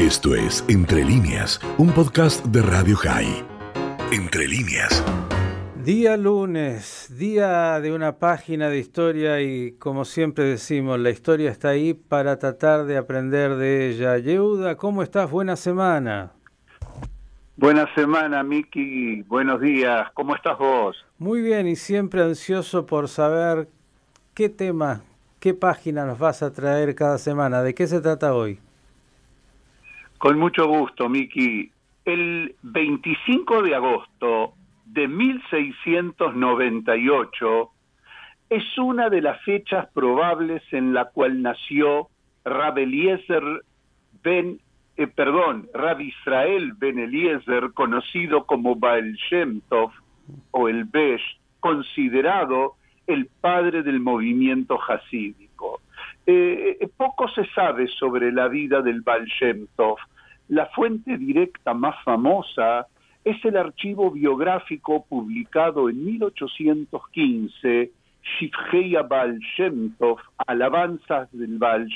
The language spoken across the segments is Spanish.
Esto es Entre líneas, un podcast de Radio High. Entre líneas. Día lunes, día de una página de historia y como siempre decimos, la historia está ahí para tratar de aprender de ella. Yehuda, ¿cómo estás? Buena semana. Buena semana, Miki. Buenos días. ¿Cómo estás vos? Muy bien y siempre ansioso por saber qué tema, qué página nos vas a traer cada semana. ¿De qué se trata hoy? Con mucho gusto, Miki. El 25 de agosto de 1698 es una de las fechas probables en la cual nació Rabeliezer ben, eh, perdón, Rab Israel ben Eliezer, conocido como Baal Shem Tov, o el Besh, considerado el padre del movimiento hasídico. Eh, poco se sabe sobre la vida del Baal. La fuente directa más famosa es el archivo biográfico publicado en 1815, Shifheya Baal Alabanzas del Baal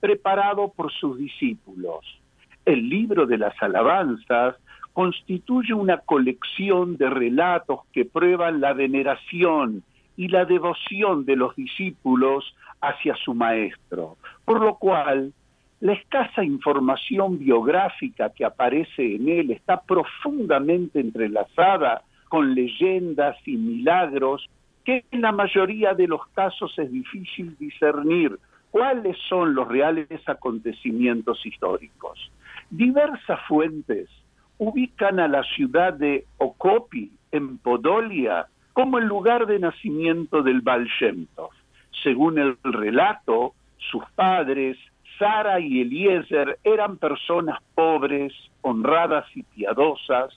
preparado por sus discípulos. El libro de las alabanzas constituye una colección de relatos que prueban la veneración y la devoción de los discípulos hacia su maestro, por lo cual la escasa información biográfica que aparece en él está profundamente entrelazada con leyendas y milagros que en la mayoría de los casos es difícil discernir cuáles son los reales acontecimientos históricos. Diversas fuentes ubican a la ciudad de Okopi, en Podolia, como el lugar de nacimiento del Baal Según el relato, sus padres, Sara y Eliezer eran personas pobres, honradas y piadosas,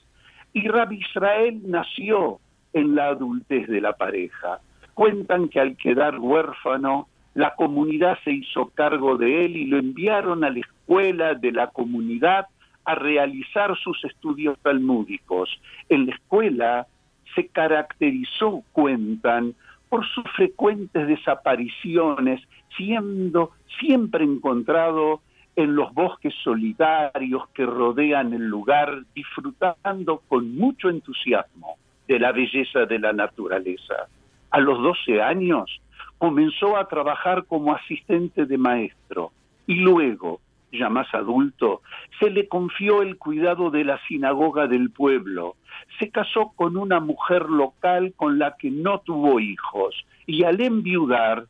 y Rabbi Israel nació en la adultez de la pareja. Cuentan que al quedar huérfano, la comunidad se hizo cargo de él y lo enviaron a la escuela de la comunidad a realizar sus estudios talmúdicos. En la escuela se caracterizó, cuentan, por sus frecuentes desapariciones, siendo siempre encontrado en los bosques solitarios que rodean el lugar, disfrutando con mucho entusiasmo de la belleza de la naturaleza. A los 12 años comenzó a trabajar como asistente de maestro y luego, ya más adulto, se le confió el cuidado de la sinagoga del pueblo. Se casó con una mujer local con la que no tuvo hijos y al enviudar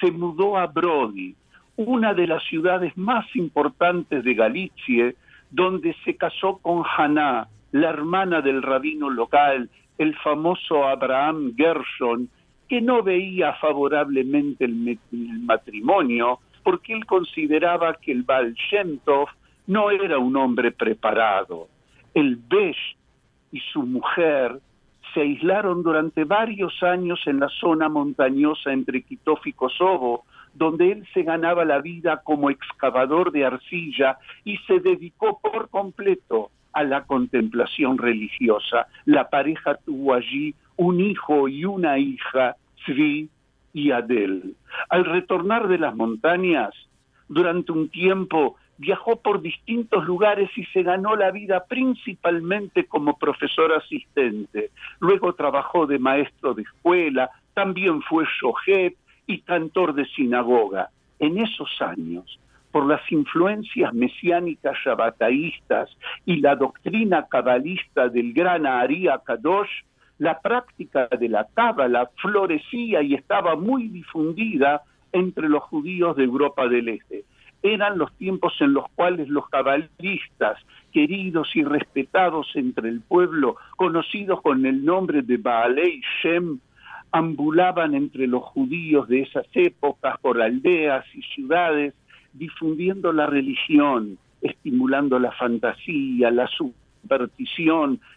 se mudó a Brody, una de las ciudades más importantes de Galicia, donde se casó con Haná, la hermana del rabino local, el famoso Abraham Gershon, que no veía favorablemente el, matrimonio porque él consideraba que el Baal no era un hombre preparado. El Besh y su mujer se aislaron durante varios años en la zona montañosa entre Kitof y Kosovo, donde él se ganaba la vida como excavador de arcilla y se dedicó por completo a la contemplación religiosa. La pareja tuvo allí un hijo y una hija, Zvi y Adel. Al retornar de las montañas, durante un tiempo viajó por distintos lugares y se ganó la vida principalmente como profesor asistente. Luego trabajó de maestro de escuela, también fue shohet y cantor de sinagoga. En esos años, por las influencias mesiánicas shabataístas y la doctrina cabalista del gran Ari Kadosh, la práctica de la cábala florecía y estaba muy difundida entre los judíos de Europa del Este. Eran los tiempos en los cuales los cabalistas, queridos y respetados entre el pueblo, conocidos con el nombre de Baalei Shem, ambulaban entre los judíos de esas épocas por aldeas y ciudades, difundiendo la religión, estimulando la fantasía, la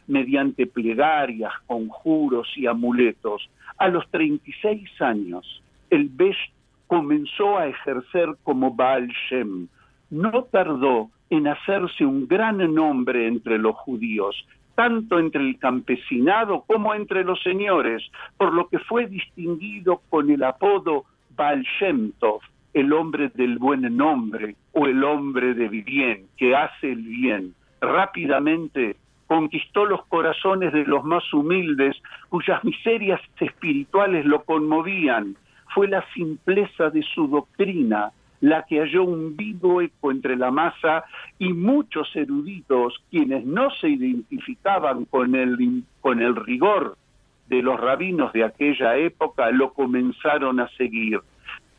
mediante plegarias, conjuros y amuletos. A los 36 años, el Besh comenzó a ejercer como Baal Shem. No tardó en hacerse un gran nombre entre los judíos, tanto entre el campesinado como entre los señores, por lo que fue distinguido con el apodo Baal Shem Tov, el hombre del buen nombre o el hombre de bien, que hace el bien. Rápidamente conquistó los corazones de los más humildes, cuyas miserias espirituales lo conmovían. Fue la simpleza de su doctrina la que halló un vivo eco entre la masa y muchos eruditos, quienes no se identificaban con el, con el rigor de los rabinos de aquella época, lo comenzaron a seguir.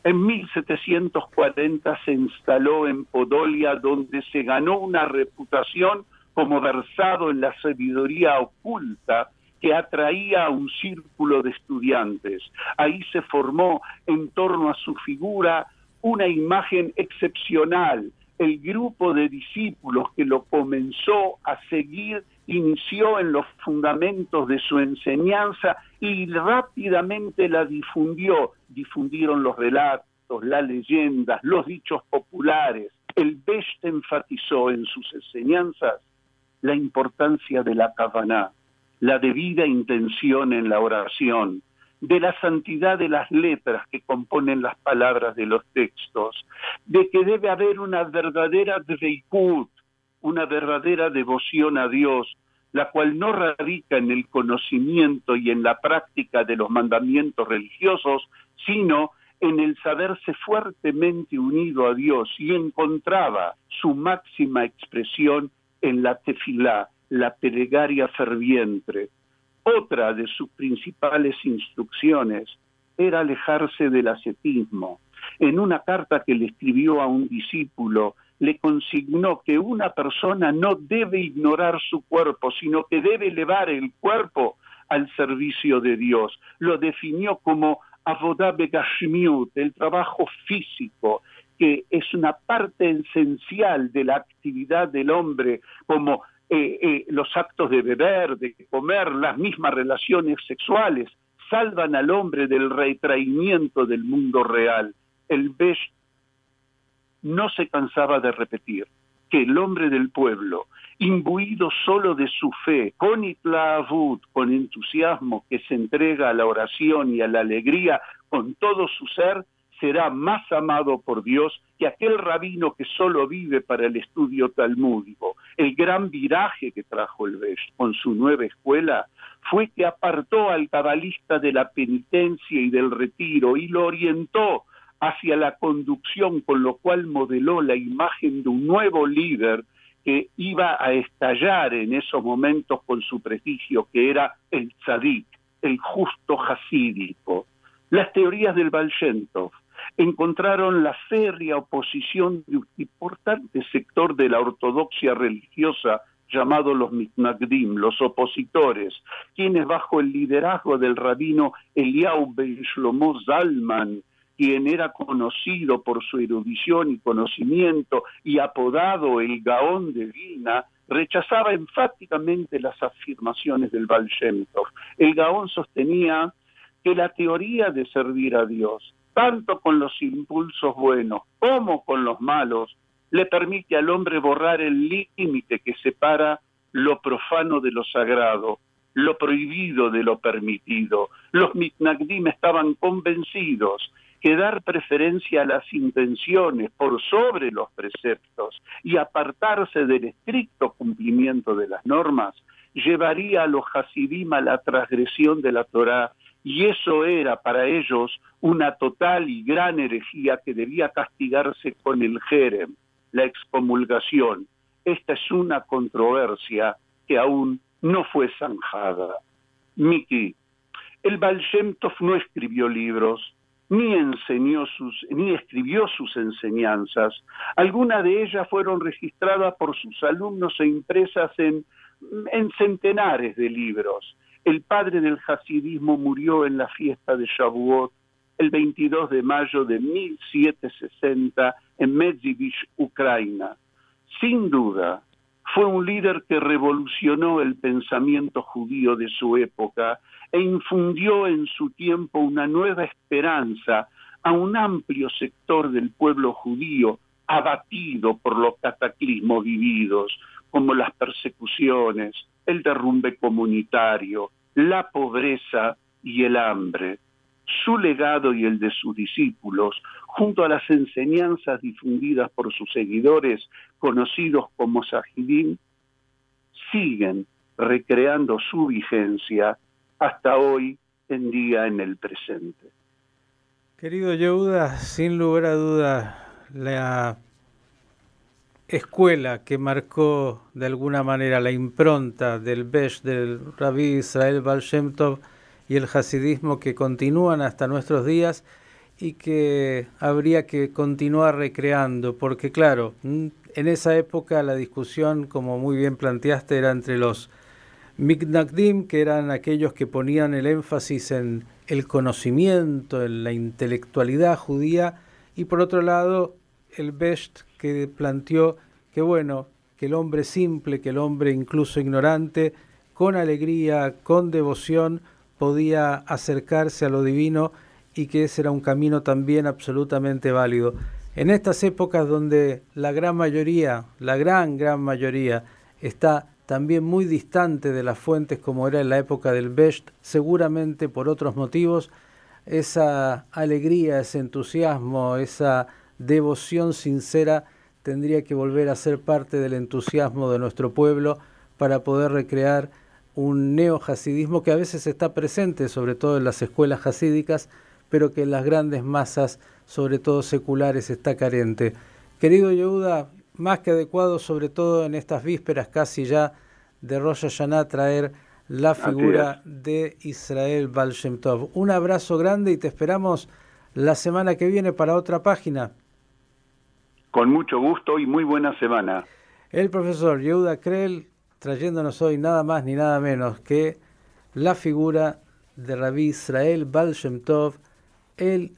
En 1740 se instaló en Podolia, donde se ganó una reputación como versado en la sabiduría oculta que atraía a un círculo de estudiantes. Ahí se formó en torno a su figura una imagen excepcional. El grupo de discípulos que lo comenzó a seguir inició en los fundamentos de su enseñanza y rápidamente la difundió. Difundieron los relatos, las leyendas, los dichos populares. El Best enfatizó en sus enseñanzas la importancia de la kavaná, la debida intención en la oración, de la santidad de las letras que componen las palabras de los textos, de que debe haber una verdadera dreikut, una verdadera devoción a Dios, la cual no radica en el conocimiento y en la práctica de los mandamientos religiosos, sino en el saberse fuertemente unido a Dios y encontraba su máxima expresión en la tefilá, la plegaria ferviente. Otra de sus principales instrucciones era alejarse del ascetismo. En una carta que le escribió a un discípulo, le consignó que una persona no debe ignorar su cuerpo, sino que debe elevar el cuerpo al servicio de Dios. Lo definió como avodabe gashmiut, el trabajo físico, que es una parte esencial de la actividad del hombre, como eh, eh, los actos de beber, de comer, las mismas relaciones sexuales, salvan al hombre del retraimiento del mundo real. El no se cansaba de repetir que el hombre del pueblo, imbuido solo de su fe, con itlaavut, con entusiasmo, que se entrega a la oración y a la alegría con todo su ser, será más amado por Dios que aquel rabino que solo vive para el estudio talmúdico. El gran viraje que trajo el Besh con su nueva escuela fue que apartó al cabalista de la penitencia y del retiro y lo orientó hacia la conducción, con lo cual modeló la imagen de un nuevo líder que iba a estallar en esos momentos con su prestigio, que era el tzadik, el justo hasídico. Las teorías del Balshentov, encontraron la férrea oposición de un importante sector de la ortodoxia religiosa llamado los mitnagdim, los opositores, quienes bajo el liderazgo del rabino Eliau Ben Shlomo Zalman, quien era conocido por su erudición y conocimiento y apodado el Gaón de Vina, rechazaba enfáticamente las afirmaciones del Baal El Gaón sostenía que la teoría de servir a Dios tanto con los impulsos buenos como con los malos, le permite al hombre borrar el límite que separa lo profano de lo sagrado, lo prohibido de lo permitido. Los mitnagdim estaban convencidos que dar preferencia a las intenciones por sobre los preceptos y apartarse del estricto cumplimiento de las normas llevaría a los hasidim a la transgresión de la Torá y eso era para ellos una total y gran herejía que debía castigarse con el jerem, la excomulgación. Esta es una controversia que aún no fue zanjada. Miki, el Baal no escribió libros, ni enseñó sus, ni escribió sus enseñanzas. Algunas de ellas fueron registradas por sus alumnos e impresas en, en centenares de libros. El padre del hasidismo murió en la fiesta de Shavuot el 22 de mayo de 1760 en Medzivich, Ucrania. Sin duda, fue un líder que revolucionó el pensamiento judío de su época e infundió en su tiempo una nueva esperanza a un amplio sector del pueblo judío abatido por los cataclismos vividos, como las persecuciones, el derrumbe comunitario, la pobreza y el hambre. su legado y el de sus discípulos, junto a las enseñanzas difundidas por sus seguidores, conocidos como Sajidim, siguen recreando su vigencia hasta hoy en día en el presente. Querido Yehuda, sin lugar a duda, la escuela que marcó de alguna manera la impronta del Besh, del Rabbi Israel Baal y el hasidismo que continúan hasta nuestros días y que habría que continuar recreando, porque claro, en esa época la discusión, como muy bien planteaste, era entre los Mignagdim, que eran aquellos que ponían el énfasis en el conocimiento, en la intelectualidad judía, y por otro lado el Best, que planteó que bueno, que el hombre simple, que el hombre incluso ignorante, con alegría, con devoción, podía acercarse a lo divino y que ese era un camino también absolutamente válido. En estas épocas donde la gran mayoría, la gran, gran mayoría, está también muy distante de las fuentes como era en la época del Best, seguramente por otros motivos, esa alegría, ese entusiasmo, esa devoción sincera tendría que volver a ser parte del entusiasmo de nuestro pueblo para poder recrear un neo-hasidismo que a veces está presente, sobre todo en las escuelas hasídicas, pero que en las grandes masas, sobre todo seculares, está carente. Querido Yehuda, más que adecuado, sobre todo en estas vísperas casi ya de Rosh Hashanah, traer la figura de Israel Baal Tov. Un abrazo grande y te esperamos la semana que viene para otra página. Con mucho gusto y muy buena semana. El profesor Yehuda Krell trayéndonos hoy nada más ni nada menos que la figura de Rabbi Israel Baal Tov, el